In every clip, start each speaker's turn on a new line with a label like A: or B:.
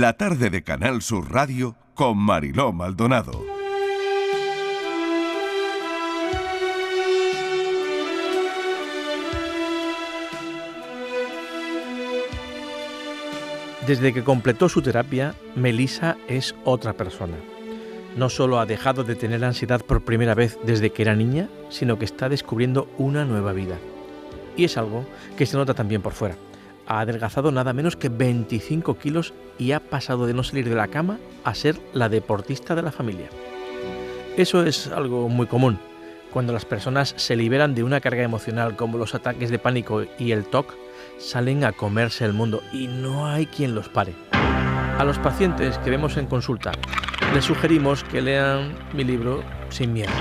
A: la tarde de Canal Sur Radio con Mariló Maldonado.
B: Desde que completó su terapia, Melissa es otra persona. No solo ha dejado de tener ansiedad por primera vez desde que era niña, sino que está descubriendo una nueva vida. Y es algo que se nota también por fuera. Ha adelgazado nada menos que 25 kilos y ha pasado de no salir de la cama a ser la deportista de la familia. Eso es algo muy común. Cuando las personas se liberan de una carga emocional como los ataques de pánico y el TOC, salen a comerse el mundo y no hay quien los pare. A los pacientes que vemos en consulta les sugerimos que lean mi libro Sin Miedo,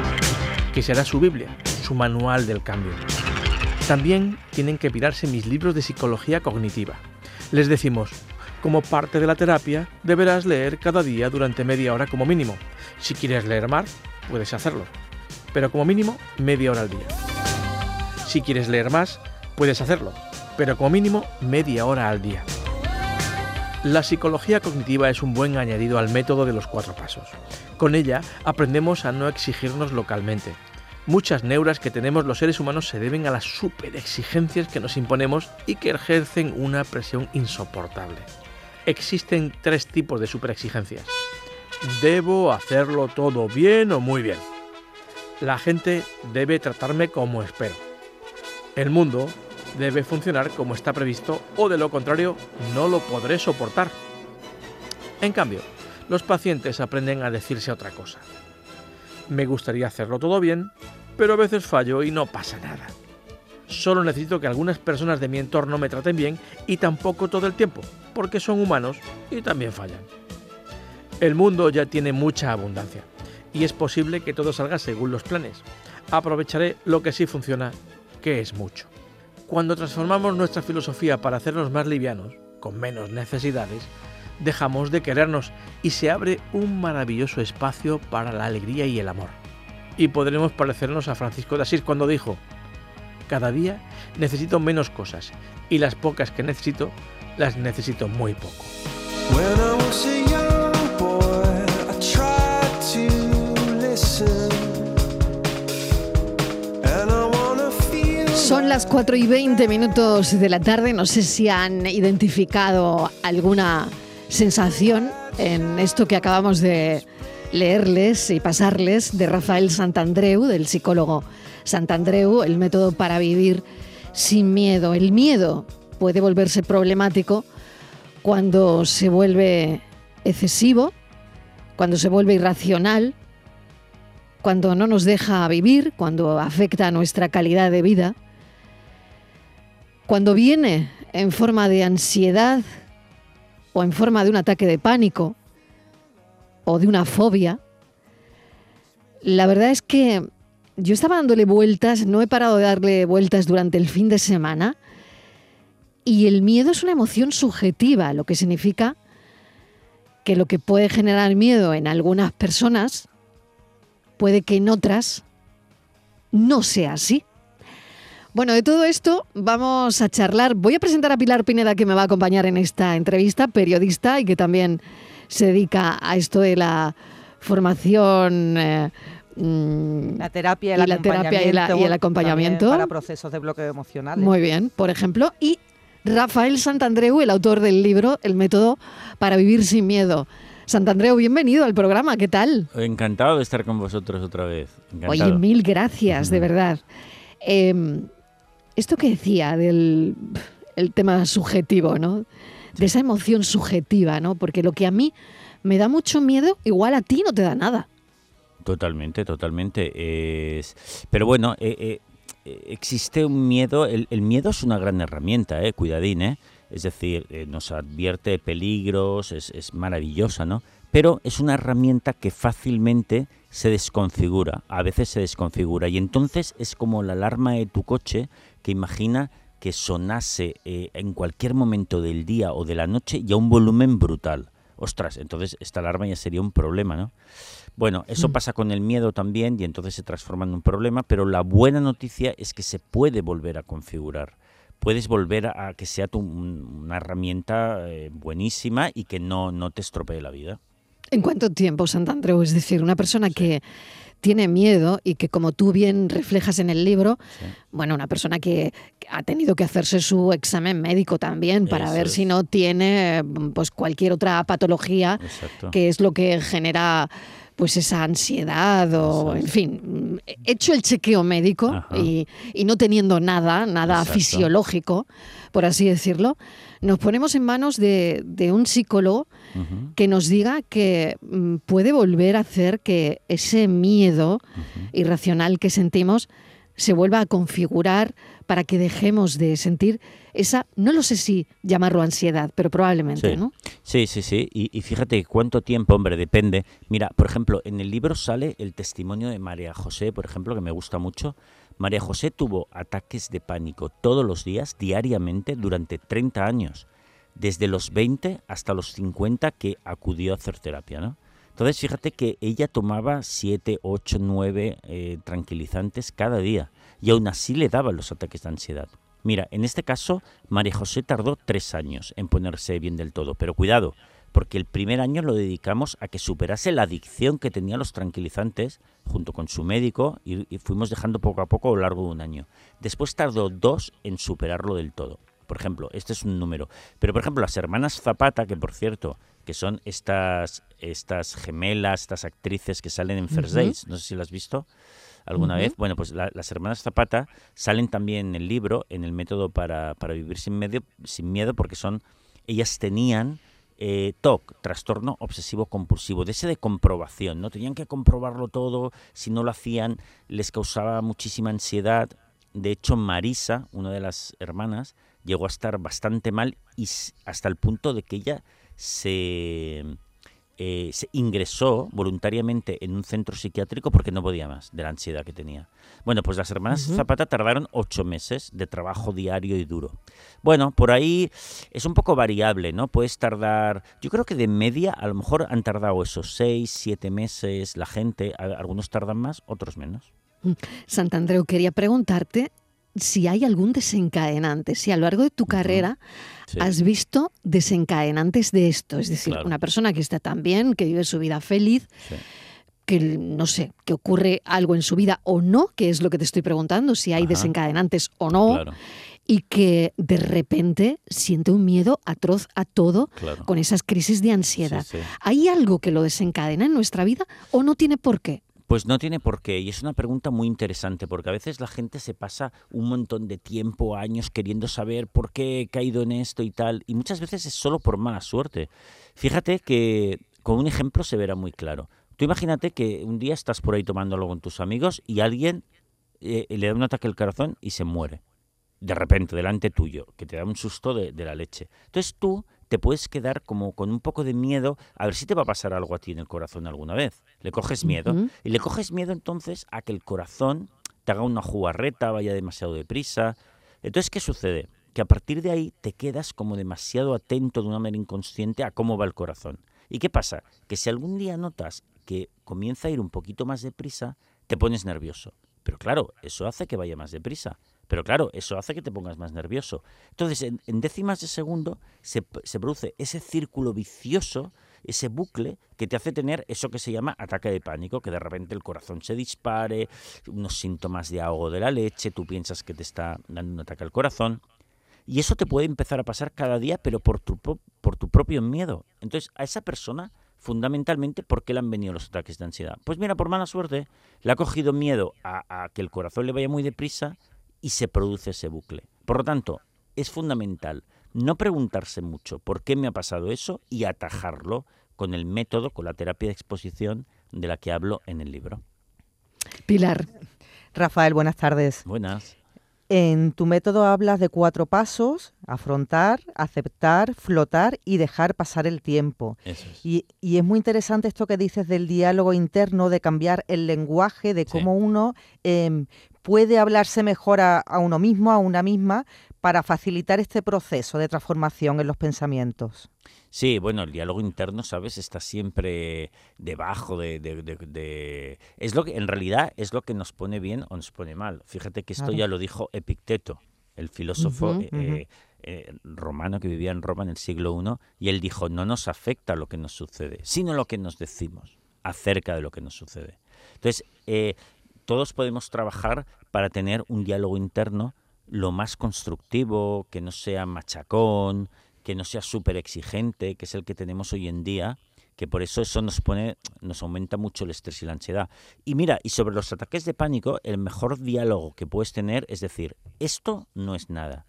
B: que será su Biblia, su manual del cambio. También tienen que pirarse mis libros de psicología cognitiva. Les decimos, como parte de la terapia, deberás leer cada día durante media hora como mínimo. Si quieres leer más, puedes hacerlo, pero como mínimo media hora al día. Si quieres leer más, puedes hacerlo, pero como mínimo media hora al día. La psicología cognitiva es un buen añadido al método de los cuatro pasos. Con ella aprendemos a no exigirnos localmente. Muchas neuras que tenemos los seres humanos se deben a las superexigencias que nos imponemos y que ejercen una presión insoportable. Existen tres tipos de superexigencias. Debo hacerlo todo bien o muy bien. La gente debe tratarme como espero. El mundo debe funcionar como está previsto o de lo contrario no lo podré soportar. En cambio, los pacientes aprenden a decirse otra cosa. Me gustaría hacerlo todo bien, pero a veces fallo y no pasa nada. Solo necesito que algunas personas de mi entorno me traten bien y tampoco todo el tiempo, porque son humanos y también fallan. El mundo ya tiene mucha abundancia y es posible que todo salga según los planes. Aprovecharé lo que sí funciona, que es mucho. Cuando transformamos nuestra filosofía para hacernos más livianos, con menos necesidades, dejamos de querernos y se abre un maravilloso espacio para la alegría y el amor. Y podremos parecernos a Francisco de Asís cuando dijo, cada día necesito menos cosas y las pocas que necesito las necesito muy poco.
C: Son las 4 y 20 minutos de la tarde. No sé si han identificado alguna sensación en esto que acabamos de leerles y pasarles de Rafael Santandreu, del psicólogo Santandreu, el método para vivir sin miedo. El miedo puede volverse problemático cuando se vuelve excesivo, cuando se vuelve irracional, cuando no nos deja vivir, cuando afecta a nuestra calidad de vida. Cuando viene en forma de ansiedad o en forma de un ataque de pánico o de una fobia, la verdad es que yo estaba dándole vueltas, no he parado de darle vueltas durante el fin de semana, y el miedo es una emoción subjetiva, lo que significa que lo que puede generar miedo en algunas personas puede que en otras no sea así. Bueno, de todo esto vamos a charlar. Voy a presentar a Pilar Pineda, que me va a acompañar en esta entrevista, periodista y que también se dedica a esto de la formación.
D: Eh, mm, la terapia, y,
C: la terapia y, el acompañamiento.
D: Para procesos de bloqueo emocional.
C: Muy bien, por ejemplo. Y Rafael Santandreu, el autor del libro El método para vivir sin miedo. Santandreu, bienvenido al programa, ¿qué tal?
E: Encantado de estar con vosotros otra vez.
C: Oye, mil gracias, de verdad. Eh, esto que decía del el tema subjetivo, ¿no? De esa emoción subjetiva, ¿no? Porque lo que a mí me da mucho miedo, igual a ti no te da nada.
E: Totalmente, totalmente. Es... Pero bueno, eh, eh, existe un miedo, el, miedo es una gran herramienta, eh, cuidadín, ¿eh? Es decir, eh, nos advierte peligros, es, es maravillosa, ¿no? Pero es una herramienta que fácilmente se desconfigura, a veces se desconfigura y entonces es como la alarma de tu coche que imagina que sonase eh, en cualquier momento del día o de la noche y a un volumen brutal. Ostras, entonces esta alarma ya sería un problema, ¿no? Bueno, eso mm. pasa con el miedo también y entonces se transforma en un problema, pero la buena noticia es que se puede volver a configurar puedes volver a que sea tu, una herramienta eh, buenísima y que no, no te estropee la vida.
C: ¿En cuánto tiempo, Santandreu? Es decir, una persona que tiene miedo y que como tú bien reflejas en el libro, bueno, una persona que ha tenido que hacerse su examen médico también para ver si no tiene pues cualquier otra patología que es lo que genera pues esa ansiedad o, en fin, hecho el chequeo médico y, no teniendo nada, nada fisiológico, por así decirlo, nos ponemos en manos de, un psicólogo que nos diga que mm, puede volver a hacer que ese miedo irracional que sentimos se vuelva a configurar para que dejemos de sentir esa, no lo sé si llamarlo ansiedad, pero probablemente,
E: sí.
C: ¿no?
E: Sí, sí, sí. Y, fíjate cuánto tiempo, hombre, depende. Mira, por ejemplo, en el libro sale el testimonio de María José, por ejemplo, que me gusta mucho. María José tuvo ataques de pánico todos los días, diariamente, durante 30 años, desde los 20 hasta los 50 que acudió a hacer terapia, ¿no? Entonces, fíjate que ella tomaba 7, 8, 9 tranquilizantes cada día y aún así le daban los ataques de ansiedad. Mira, en este caso, María José tardó tres años en ponerse bien del todo, pero cuidado, porque el primer año lo dedicamos a que superase la adicción que tenía los tranquilizantes junto con su médico y, fuimos dejando poco a poco a lo largo de un año. Después tardó dos en superarlo del todo. Por ejemplo, este es un número. Pero, por ejemplo, las hermanas Zapata, que por cierto, que son estas, estas gemelas, estas actrices que salen en First Days, no sé si las has visto, alguna vez. Bueno, pues las hermanas Zapata salen también en el libro, en el método para, para vivir sin, medio, sin miedo, porque son, ellas tenían eh, TOC, trastorno obsesivo compulsivo, de ese de comprobación, ¿no? Tenían que comprobarlo todo, si no lo hacían les causaba muchísima ansiedad. De hecho, Marisa, una de las hermanas, llegó a estar bastante mal y hasta el punto de que ella se eh, se ingresó voluntariamente en un centro psiquiátrico porque no podía más de la ansiedad que tenía. Bueno, pues las hermanas Zapata tardaron ocho meses de trabajo diario y duro. Bueno, por ahí es un poco variable, ¿no? Puedes tardar, yo creo que de media a lo mejor han tardado esos seis, siete meses la gente, algunos tardan más, otros menos.
C: Mm. Santandreu, quería preguntarte si hay algún desencadenante, si a lo largo de tu carrera has visto desencadenantes de esto, es decir, una persona que está tan bien, que vive su vida feliz, que no sé, que ocurre algo en su vida o no, que es lo que te estoy preguntando, si hay desencadenantes o no. Y que de repente siente un miedo atroz a todo con esas crisis de ansiedad. ¿Hay algo que lo desencadena en nuestra vida o no tiene por qué?
E: Pues no tiene por qué, y es una pregunta muy interesante, porque a veces la gente se pasa un montón de tiempo, años, queriendo saber por qué he caído en esto y tal, y muchas veces es solo por mala suerte. Fíjate que con un ejemplo se verá muy claro. Tú imagínate que un día estás por ahí tomándolo con tus amigos y alguien eh, le da un ataque al corazón y se muere. De repente, delante tuyo, que te da un susto de, de la leche. Entonces tú te puedes quedar como con un poco de miedo a ver si te va a pasar algo a ti en el corazón alguna vez. Le coges miedo. Y le coges miedo entonces a que el corazón te haga una jugarreta, vaya demasiado deprisa. Entonces, ¿qué sucede? Que a partir de ahí te quedas como demasiado atento de una manera inconsciente a cómo va el corazón. ¿Y qué pasa? Que si algún día notas que comienza a ir un poquito más deprisa, te pones nervioso. Pero claro, eso hace que vaya más deprisa. Pero claro, eso hace que te pongas más nervioso. Entonces, en, décimas de segundo se, produce ese círculo vicioso, ese bucle que te hace tener eso que se llama ataque de pánico, que de repente el corazón se dispare, unos síntomas de ahogo de la leche, tú piensas que te está dando un ataque al corazón. Y eso te puede empezar a pasar cada día, pero por tu, por tu propio miedo. Entonces, a esa persona fundamentalmente, ¿por qué le han venido los ataques de ansiedad? Pues mira, por mala suerte, le ha cogido miedo a, a, que el corazón le vaya muy deprisa y se produce ese bucle. Por lo tanto, es fundamental no preguntarse mucho por qué me ha pasado eso y atajarlo con el método, con la terapia de exposición de la que hablo en el libro.
C: Pilar.
D: Rafael, buenas tardes.
E: Buenas.
D: En tu método hablas de cuatro pasos, afrontar, aceptar, flotar y dejar pasar el tiempo. y, es muy interesante esto que dices del diálogo interno, de cambiar el lenguaje, de cómo uno em, puede hablarse mejor a, uno mismo, a una misma, para facilitar este proceso de transformación en los pensamientos.
E: Sí, bueno, el diálogo interno, ¿sabes? Está siempre debajo de, Es lo que, en realidad, es lo que nos pone bien o nos pone mal. Fíjate que esto ya lo dijo Epicteto. el filósofo eh, eh, romano que vivía en Roma en el siglo I, y él dijo, no nos afecta lo que nos sucede, sino lo que nos decimos acerca de lo que nos sucede. Entonces, eh, todos podemos trabajar para tener un diálogo interno lo más constructivo, que no sea machacón, que no sea súper exigente, que es el que tenemos hoy en día, que por eso eso nos pone, nos aumenta mucho el estrés y la ansiedad. Y mira, y sobre los ataques de pánico, el mejor diálogo que puedes tener es decir, esto no es nada.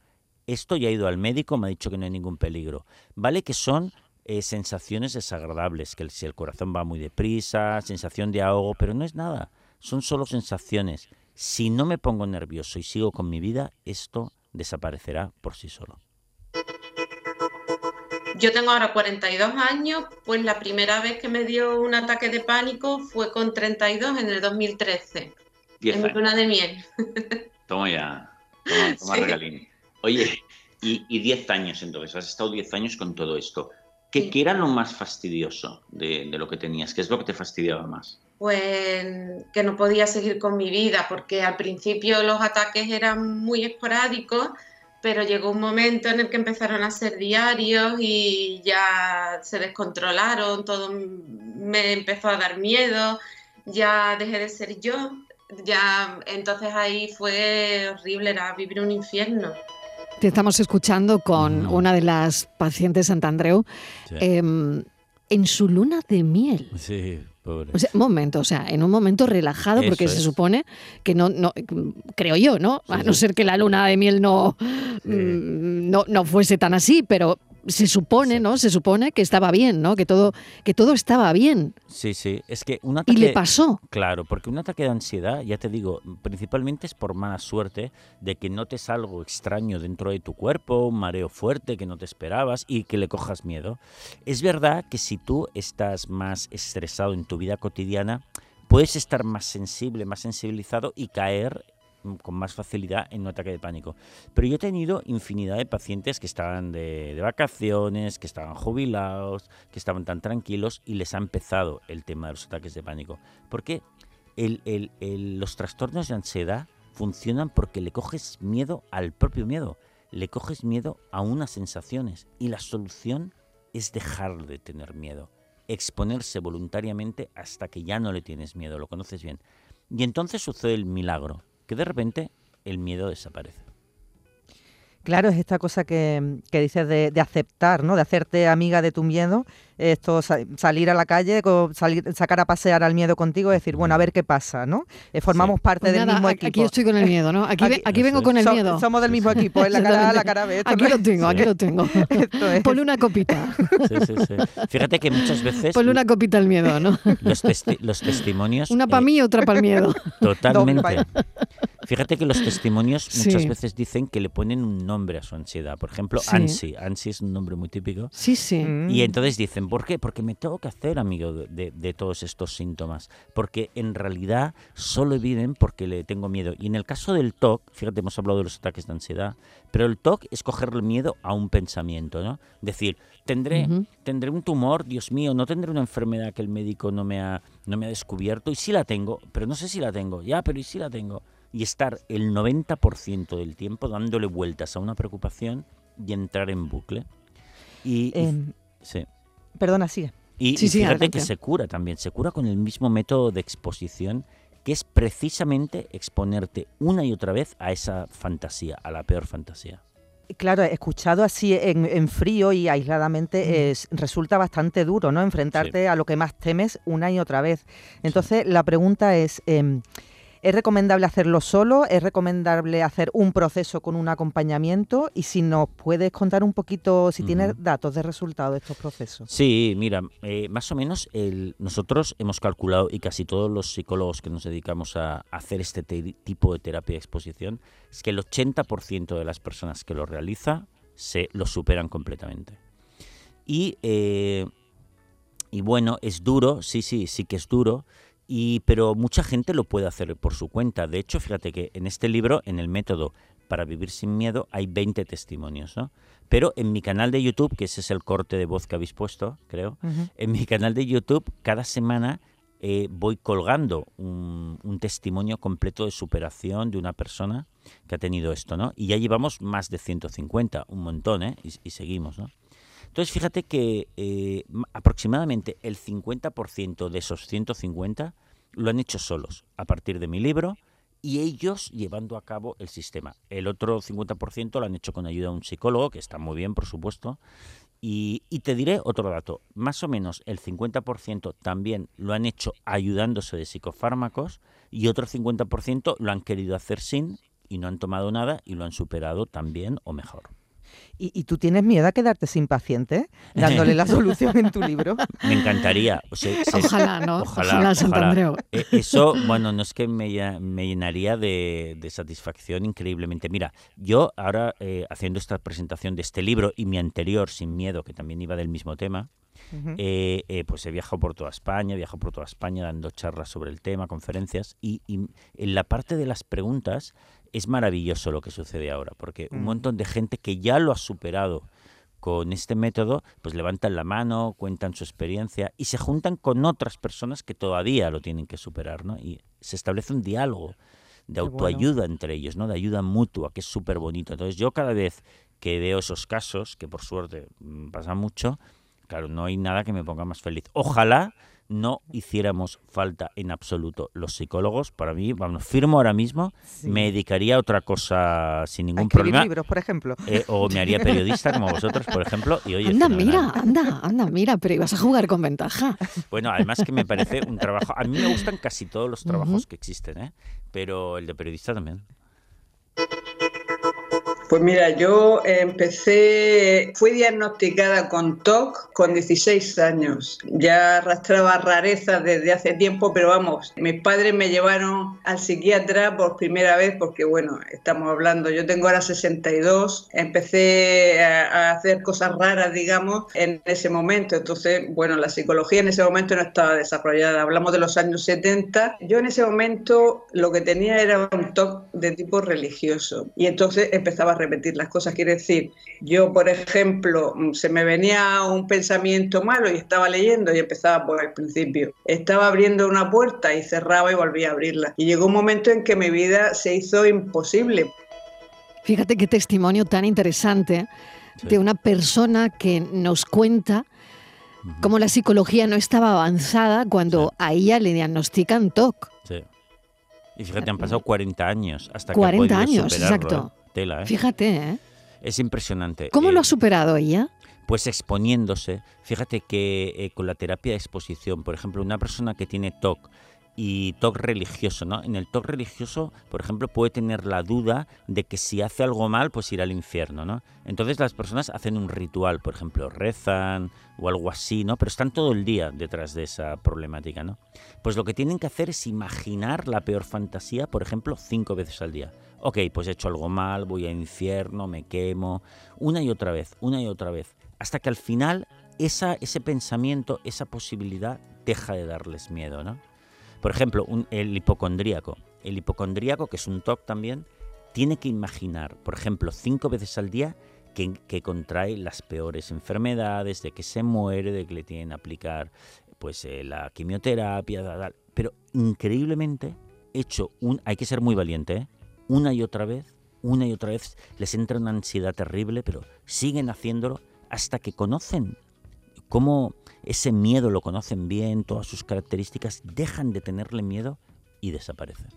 E: Esto ya ha ido al médico, me ha dicho que no hay ningún peligro. Vale que son eh, sensaciones desagradables, que si el corazón va muy deprisa, sensación de ahogo, pero no es nada. Son solo sensaciones. Si no me pongo nervioso y sigo con mi vida, esto desaparecerá por sí solo.
F: Yo tengo ahora 42 años, pues la primera vez que me dio un ataque de pánico fue con 32 en el 2013. en mi luna de miel.
G: Toma ya, toma, regalín. Oye, y 10 años entonces, has estado 10 años con todo esto. ¿Qué, era lo más fastidioso de, de, lo que tenías? ¿Qué es lo que te fastidiaba más?
F: Pues que no podía seguir con mi vida, porque al principio los ataques eran muy esporádicos pero llegó un momento en el que empezaron a ser diarios y ya se descontrolaron, todo me empezó a dar miedo, ya dejé de ser yo, ya entonces ahí fue horrible, era vivir un infierno.
C: Te estamos escuchando con una de las pacientes Santandreu em, en su luna de miel.
E: Sí,
C: o sea, momento, o sea, en un momento relajado, porque se supone que no, no, creo yo, ¿no? A no ser que la luna de miel no, mm, no, no fuese tan así, pero se supone, ¿no? Se supone que estaba bien, ¿no? Que todo, que todo estaba bien.
E: Sí, sí. Es que un ataque.
C: Y le pasó.
E: Claro, porque un ataque de ansiedad, ya te digo, principalmente es por mala suerte de que notes algo extraño dentro de tu cuerpo, un mareo fuerte que no te esperabas y que le cojas miedo. Es verdad que si tú estás más estresado en tu vida cotidiana, puedes estar más sensible, más sensibilizado y caer con más facilidad en un ataque de pánico. Pero yo he tenido infinidad de pacientes que estaban de, vacaciones, que estaban jubilados, que estaban tan tranquilos y les ha empezado el tema de los ataques de pánico. Porque los trastornos de ansiedad funcionan porque le coges miedo al propio miedo, le coges miedo a unas sensaciones y la solución es dejar de tener miedo, exponerse voluntariamente hasta que ya no le tienes miedo, lo conoces bien. Y entonces sucede el milagro, que de repente el miedo desaparece.
D: Claro, es esta cosa que, dices de, aceptar, ¿no? De hacerte amiga de tu miedo. Esto, salir a la calle, salir, sacar a pasear al miedo contigo y decir, bueno, a ver qué pasa, ¿no? Eh, formamos parte pues del mismo equipo.
C: Aquí estoy con el miedo, ¿no? Aquí, aquí, vengo con el miedo.
D: Somos del mismo equipo, en la cara la cara B.
C: Aquí lo tengo, aquí lo tengo. Ponle una copita.
E: Sí, sí, sí. Fíjate que muchas veces...
C: Ponle una copita al miedo, ¿no?
E: Los, los testimonios...
C: Una para mí y otra para el miedo.
E: Totalmente. Fíjate que los testimonios muchas veces dicen que le ponen un nombre a su ansiedad. Por ejemplo, ansi. Ansi es un nombre muy típico.
C: Sí, sí.
E: Y entonces dicen, ¿por qué? Porque me tengo que hacer amigo de, todos estos síntomas. Porque en realidad solo viven porque le tengo miedo. Y en el caso del TOC, fíjate, hemos hablado de los ataques de ansiedad, pero el TOC es cogerle miedo a un pensamiento, ¿no? Decir, tendré, tendré un tumor, Dios mío, no tendré una enfermedad que el médico no me, ha, no me ha descubierto. Y sí la tengo, pero no sé si la tengo. Ya, pero ¿y si la tengo? Y estar el 90% del tiempo dándole vueltas a una preocupación y entrar en bucle. Y,
D: em, sí. Perdona, sigue.
E: Y, fíjate que se cura también, se cura con el mismo método de exposición que es precisamente exponerte una y otra vez a esa fantasía, a la peor fantasía.
D: Claro, escuchado así en, frío y aisladamente es, resulta bastante duro, ¿no? Enfrentarte a lo que más temes una y otra vez. Entonces, la pregunta es, em, ¿Es recomendable hacerlo solo? ¿Es recomendable hacer un proceso con un acompañamiento? Y si nos puedes contar un poquito, si tienes datos de resultado de estos procesos.
E: Sí, mira, eh, más o menos nosotros hemos calculado, y casi todos los psicólogos que nos dedicamos a hacer este tipo de terapia de exposición, es que el 80% de las personas que lo realiza se lo superan completamente. Y, eh, y bueno, es duro, sí, sí, sí que es duro, y, pero mucha gente lo puede hacer por su cuenta. De hecho, fíjate que en este libro, en el método para vivir sin miedo, hay 20 testimonios, ¿no? Pero en mi canal de YouTube, que ese es el corte de voz que habéis puesto, creo, en mi canal de YouTube, cada semana eh, voy colgando un, testimonio completo de superación de una persona que ha tenido esto, ¿no? Y ya llevamos más de 150, un montón, ¿eh? Y, seguimos, ¿no? Entonces, fíjate que eh, aproximadamente el 50% de esos 150 lo han hecho solos, a partir de mi libro, y ellos llevando a cabo el sistema. El otro 50% lo han hecho con ayuda de un psicólogo, que está muy bien, por supuesto. Y, te diré otro dato, más o menos el 50% también lo han hecho ayudándose de psicofármacos y otro 50% lo han querido hacer sin y no han tomado nada y lo han superado también o mejor.
D: ¿Y, tú tienes miedo a quedarte sin paciente dándole la solución en tu libro?
E: Me encantaría.
C: ojalá, ¿no? Ojalá, ojalá,
E: e, Eso, bueno, no es que me, llenaría de, satisfacción increíblemente. Mira, yo ahora eh, haciendo esta presentación de este libro y mi anterior, Sin Miedo, que también iba del mismo tema, eh, eh, pues he viajado por toda España, he viajado por toda España dando charlas sobre el tema, conferencias, y, en la parte de las preguntas es maravilloso lo que sucede ahora, porque un mm. montón de gente que ya lo ha superado con este método, pues levantan la mano, cuentan su experiencia y se juntan con otras personas que todavía lo tienen que superar, ¿no? Y se establece un diálogo de autoayuda entre ellos, ¿no? De ayuda mutua, que es súper bonito. Entonces yo cada vez que veo esos casos, que por suerte mm, pasa mucho, claro, no hay nada que me ponga más feliz. Ojalá no hiciéramos falta en absoluto los psicólogos. Para mí, vamos, firmo ahora mismo, me dedicaría a otra cosa sin ningún problema.
D: libros, por ejemplo.
E: Eh, o me haría periodista como vosotros, por ejemplo. Y oye,
C: anda, mira, anda, anda, mira, pero ibas a jugar con ventaja.
E: Bueno, además que me parece un trabajo. A mí me gustan casi todos los trabajos que existen, ¿eh? pero el de periodista también.
H: Pues mira, yo empecé, fui diagnosticada con TOC con 16 años. Ya arrastraba rarezas desde hace tiempo, pero vamos, mis padres me llevaron al psiquiatra por primera vez porque, bueno, estamos hablando, yo tengo ahora 62, empecé a, hacer cosas raras, digamos, en ese momento. Entonces, bueno, la psicología en ese momento no estaba desarrollada. Hablamos de los años 70. Yo en ese momento lo que tenía era un TOC de tipo religioso y entonces empezaba a repetir las cosas. Quiere decir, yo, por ejemplo, mm, se me venía un pensamiento malo y estaba leyendo y empezaba por el principio. Estaba abriendo una puerta y cerraba y volvía a abrirla. Y llegó un momento en que mi vida se hizo imposible.
C: Fíjate qué testimonio tan interesante de una persona que nos cuenta cómo la psicología no estaba avanzada cuando a ella le diagnostican TOC. Sí.
E: Y fíjate, han pasado 40 años hasta
C: 40 que años, exacto.
E: ¿eh? Tela, ¿eh?
C: Fíjate, ¿eh?
E: Es impresionante.
C: ¿Cómo lo ha eh, superado ella?
E: Pues exponiéndose. Fíjate que eh, con la terapia de exposición, por ejemplo, una persona que tiene TOC y TOC religioso, ¿no? En el TOC religioso, por ejemplo, puede tener la duda de que si hace algo mal, pues irá al infierno, ¿no? Entonces las personas hacen un ritual, por ejemplo, rezan o algo así, ¿no? Pero están todo el día detrás de esa problemática, ¿no? Pues lo que tienen que hacer es imaginar la peor fantasía, por ejemplo, cinco veces al día. Ok, pues he hecho algo mal, voy al infierno, me quemo, una y otra vez, una y otra vez, hasta que al final esa, ese pensamiento, esa posibilidad deja de darles miedo, ¿no? Por ejemplo, el hipocondríaco. El hipocondríaco, que es un TOC también, tiene que imaginar, por ejemplo, cinco veces al día que, contrae las peores enfermedades, de que se muere, de que le tienen que aplicar pues eh, la quimioterapia, pero increíblemente hecho un, hay que ser muy valiente, ¿eh? una y otra vez, una y otra vez les entra una ansiedad terrible, pero siguen haciéndolo hasta que conocen cómo ese miedo lo conocen bien, todas sus características, dejan de tenerle miedo y desaparecen.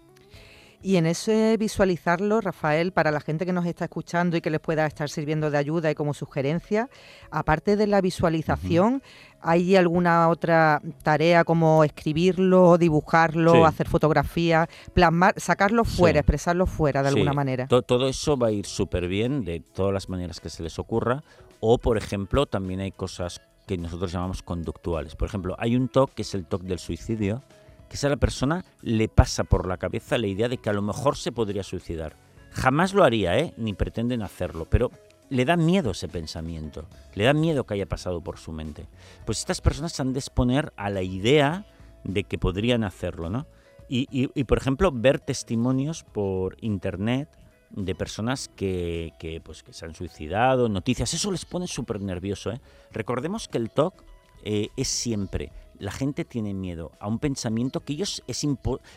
D: Y en ese visualizarlo, Rafael, para la gente que nos está escuchando y que les pueda estar sirviendo de ayuda y como sugerencia, aparte de la visualización, ¿hay alguna otra tarea como escribirlo, dibujarlo, hacer fotografías, plasmar, sacarlo fuera, expresarlo fuera de alguna manera?
E: todo eso va a ir súper bien de todas las maneras que se les ocurra. O, por ejemplo, también hay cosas que nosotros llamamos conductuales. Por ejemplo, hay un TOC que es el TOC del suicidio, que a la persona le pasa por la cabeza la idea de que a lo mejor se podría suicidar. Jamás lo haría, ¿eh? ni pretenden hacerlo, pero le da miedo ese pensamiento, le da miedo que haya pasado por su mente. Pues estas personas han de exponer a la idea de que podrían hacerlo, ¿no? Y, y por ejemplo, ver testimonios por internet de personas que, que, pues, que se han suicidado, noticias, eso les pone súper nervioso. ¿eh? Recordemos que el TOC eh, es siempre la gente tiene miedo a un pensamiento que ellos es,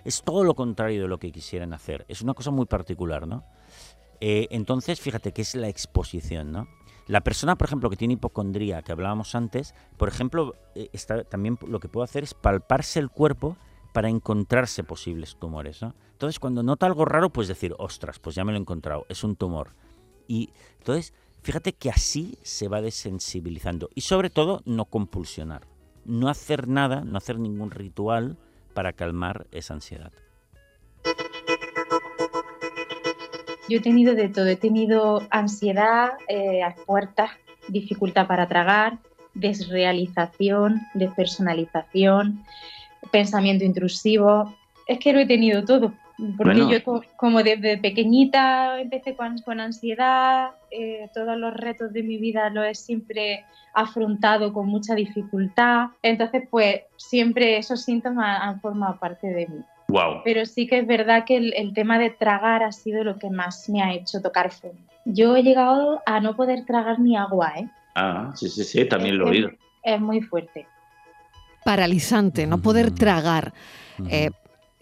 E: es todo lo contrario de lo que quisieran hacer. Es una cosa muy particular, ¿no? Eh, entonces, fíjate que es la exposición, ¿no? La persona, por ejemplo, que tiene hipocondría, que hablábamos antes, por ejemplo, está, también lo que puede hacer es palparse el cuerpo para encontrarse posibles tumores. ¿no? Entonces, cuando nota algo raro, pues decir, ostras, pues ya me lo he encontrado, es un tumor. Y entonces, fíjate que así se va desensibilizando. Y sobre todo, no compulsionar. No hacer nada, no hacer ningún ritual para calmar esa ansiedad.
I: Yo he tenido de todo, he tenido ansiedad eh, a puertas, dificultad para tragar, desrealización, despersonalización, pensamiento intrusivo. Es que lo he tenido todo, porque yo como desde pequeñita empecé con, ansiedad, eh, todos los retos de mi vida los he siempre afrontado con mucha dificultad, entonces pues siempre esos síntomas han formado parte de mí. Pero sí que es verdad que el, tema de tragar ha sido lo que más me ha hecho tocar fondo. Yo he llegado a no poder tragar ni agua, ¿eh?
G: Ah, sí, sí, sí, también lo he oído.
I: Es, muy fuerte.
C: Paralizante, no poder tragar. Eh,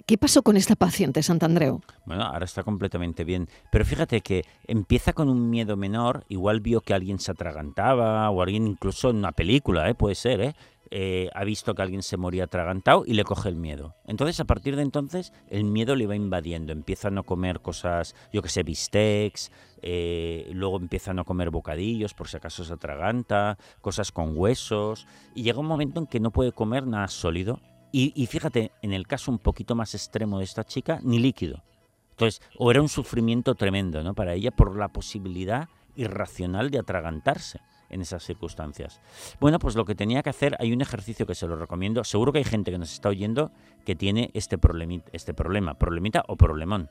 C: ¿Qué pasó con esta paciente, Santandreu?
E: Bueno, ahora está completamente bien. Pero fíjate que empieza con un miedo menor, igual vio que alguien se atragantaba o alguien incluso en una película, ¿eh? puede ser, ¿eh? Eh, ha visto que alguien se moría atragantado y le coge el miedo. Entonces, a partir de entonces, el miedo le va invadiendo. Empieza a no comer cosas, yo que sé, bistecs, eh, luego empieza a no comer bocadillos por si acaso se atraganta, cosas con huesos, y llega un momento en que no puede comer nada sólido. Y, y fíjate, en el caso un poquito más extremo de esta chica, ni líquido. Entonces, o era un sufrimiento tremendo ¿no? para ella por la posibilidad irracional de atragantarse en esas circunstancias. Bueno, pues lo que tenía que hacer, hay un ejercicio que se lo recomiendo. Seguro que hay gente que nos está oyendo que tiene este, este problema, problemita o problemón.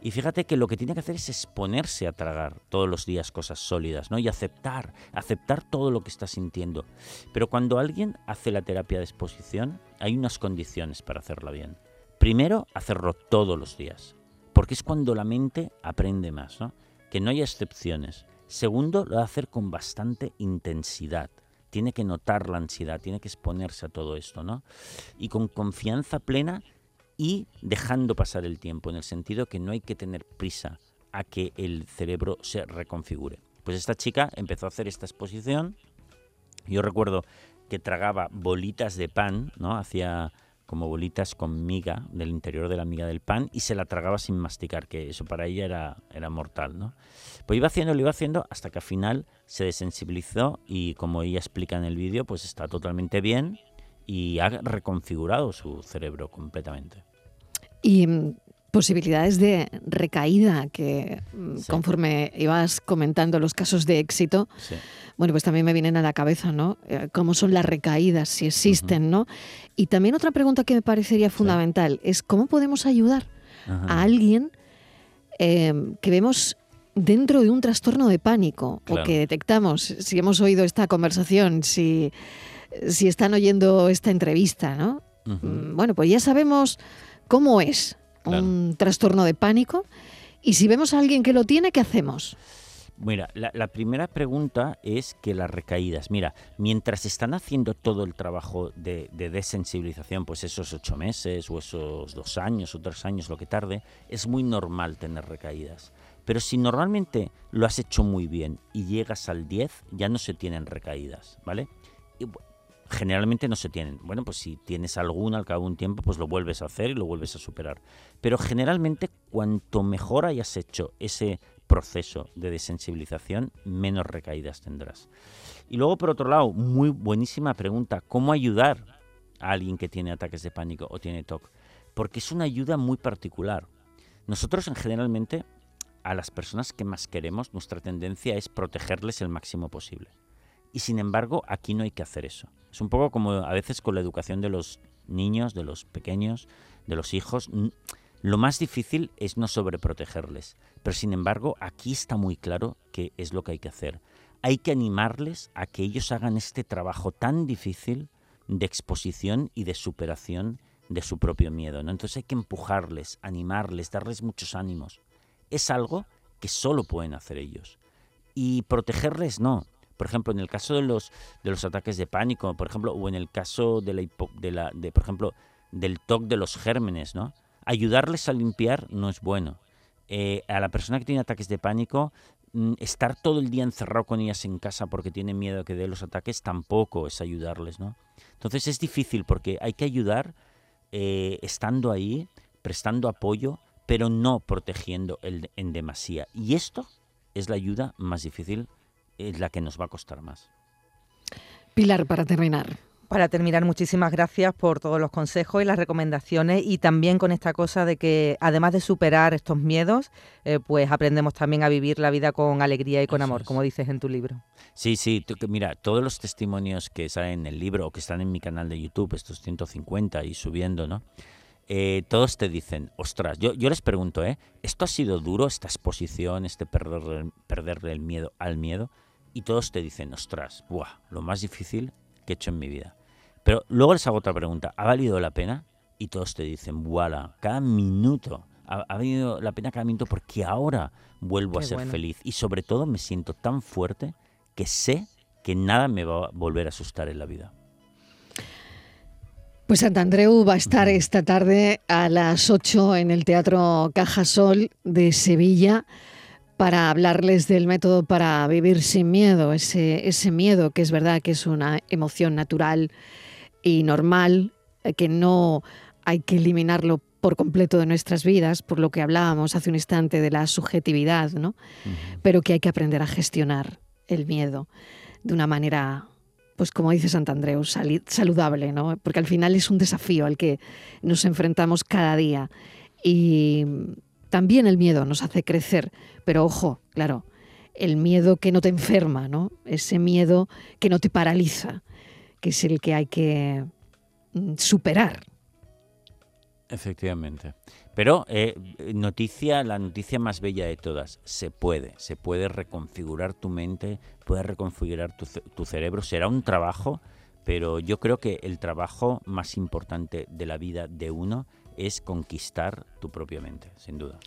E: Y fíjate que lo que tiene que hacer es exponerse a tragar todos los días cosas sólidas, ¿no? Y aceptar, aceptar todo lo que está sintiendo. Pero cuando alguien hace la terapia de exposición, hay unas condiciones para hacerla bien. Primero, hacerlo todos los días, porque es cuando la mente aprende más, ¿no? Que no haya excepciones Segundo, lo va a hacer con bastante intensidad. Tiene que notar la ansiedad, tiene que exponerse a todo esto, ¿no? Y con confianza plena y dejando pasar el tiempo, en el sentido que no hay que tener prisa a que el cerebro se reconfigure. Pues esta chica empezó a hacer esta exposición. Yo recuerdo que tragaba bolitas de pan, ¿no? Hacía como bolitas con miga del interior de la miga del pan y se la tragaba sin masticar, que eso para ella era, era mortal, ¿no? Pues iba haciendo, lo iba haciendo hasta que al final se desensibilizó y como ella explica en el vídeo, pues está totalmente bien y ha reconfigurado su cerebro completamente.
C: Y posibilidades de recaída que mm, conforme ibas comentando los casos de éxito, bueno, pues también me vienen a la cabeza, ¿no? Eh, ¿Cómo son las recaídas, si existen, ¿no? Y también otra pregunta que me parecería fundamental es cómo podemos ayudar a alguien em, que vemos dentro de un trastorno de pánico o que detectamos, si hemos oído esta conversación, si, si están oyendo esta entrevista, ¿no? Mm, bueno, pues ya sabemos cómo es un trastorno de pánico y si vemos a alguien que lo tiene, ¿qué hacemos?
E: Mira, la, primera pregunta es que las recaídas, mira, mientras están haciendo todo el trabajo de, de, desensibilización, pues esos ocho meses o esos dos años o tres años, lo que tarde, es muy normal tener recaídas. Pero si normalmente lo has hecho muy bien y llegas al 10, ya no se tienen recaídas, ¿vale? Y, generalmente no se tienen. Bueno, pues si tienes alguna al cabo de un tiempo, pues lo vuelves a hacer y lo vuelves a superar. Pero generalmente cuanto mejor hayas hecho ese proceso de desensibilización, menos recaídas tendrás. Y luego, por otro lado, muy buenísima pregunta, ¿cómo ayudar a alguien que tiene ataques de pánico o tiene TOC? Porque es una ayuda muy particular. Nosotros en generalmente a las personas que más queremos, nuestra tendencia es protegerles el máximo posible. Y sin embargo, aquí no hay que hacer eso. Es un poco como a veces con la educación de los niños, de los pequeños, de los hijos. Lo más difícil es no sobreprotegerles. Pero sin embargo, aquí está muy claro que es lo que hay que hacer. Hay que animarles a que ellos hagan este trabajo tan difícil de exposición y de superación de su propio miedo. ¿no? Entonces hay que empujarles, animarles, darles muchos ánimos es algo que solo pueden hacer ellos. Y protegerles no. Por ejemplo, en el caso de los, de los ataques de pánico, por ejemplo, o en el caso de la, de la de, por ejemplo, del TOC de los gérmenes, ¿no? Ayudarles a limpiar no es bueno. Eh, a la persona que tiene ataques de pánico, mm, estar todo el día encerrado con ellas en casa porque tiene miedo de que dé los ataques tampoco es ayudarles, ¿no? Entonces es difícil porque hay que ayudar eh, estando ahí, prestando apoyo, pero no protegiendo el, en demasía. Y esto es la ayuda más difícil, es la que nos va a costar más.
C: Pilar, para terminar.
D: Para terminar, muchísimas gracias por todos los consejos y las recomendaciones y también con esta cosa de que además de superar estos miedos, eh, pues aprendemos también a vivir la vida con alegría y con amor, como dices en tu libro.
E: Sí, sí, mira, todos los testimonios que salen en el libro o que están en mi canal de YouTube, estos 150 y subiendo, ¿no? Eh, todos te dicen, ostras, yo, yo les pregunto, ¿eh? ¿Esto ha sido duro, esta exposición, este perder, perderle el miedo al miedo? Y todos te dicen, ostras, buah, lo más difícil que he hecho en mi vida. Pero luego les hago otra pregunta, ¿ha valido la pena? Y todos te dicen, voilà, cada minuto, ha, valido la pena cada minuto porque ahora vuelvo a ser feliz. Y sobre todo me siento tan fuerte que sé que nada me va a volver a asustar en la vida.
C: Pues Santandreu va a estar esta tarde a las 8 en el Teatro Cajasol de Sevilla para hablarles del método para vivir sin miedo, ese, ese miedo que es verdad que es una emoción natural y normal, eh, que no hay que eliminarlo por completo de nuestras vidas, por lo que hablábamos hace un instante de la subjetividad, ¿no? Pero que hay que aprender a gestionar el miedo de una manera, pues como dice Santandreu, saludable, ¿no? Porque al final es un desafío al que nos enfrentamos cada día. Y también el miedo nos hace crecer, pero ojo, claro, el miedo que no te enferma, ¿no? Ese miedo que no te paraliza, que es el que hay que mm, superar.
E: Efectivamente. Pero eh, noticia, la noticia más bella de todas, se puede, se puede reconfigurar tu mente, puede reconfigurar tu cerebro. Será un trabajo, pero yo creo que el trabajo más importante de la vida de uno es conquistar tu propia mente, sin duda.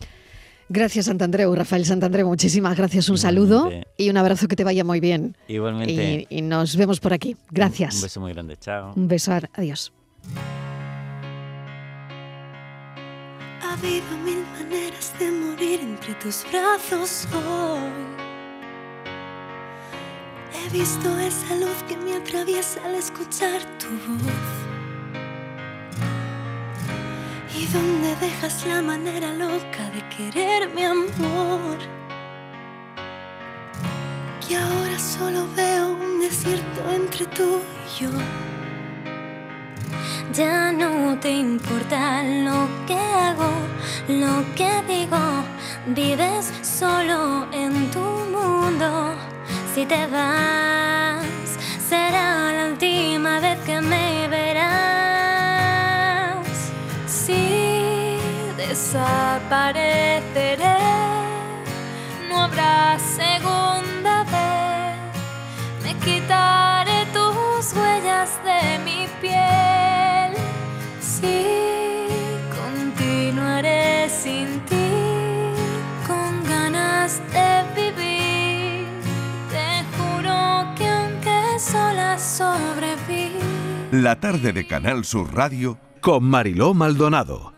C: Gracias, Santandreu. Rafael Santandreu, muchísimas gracias. Un saludo y un abrazo que te vaya muy bien.
E: Igualmente.
C: Y, nos vemos por aquí. Gracias.
E: Un beso muy grande. Chao.
C: Un beso. Adiós.
J: Ha habido mil maneras de morir entre tus brazos hoy. He visto esa luz que me atraviesa al escuchar tu voz. ¿Y dónde dejas la manera loca de querer mi amor? Que ahora solo veo un desierto entre tú y yo. Ya no te importa lo que hago, lo que digo. Vives solo en tu mundo. Si te vas, será la última vez que me desapareceré, no habrá segunda vez, me quitaré tus huellas de mi piel, sí, continuaré sin ti, con ganas de vivir, te juro que aunque sola sobreviví.
A: La tarde de Canal Sur Radio con Mariló Maldonado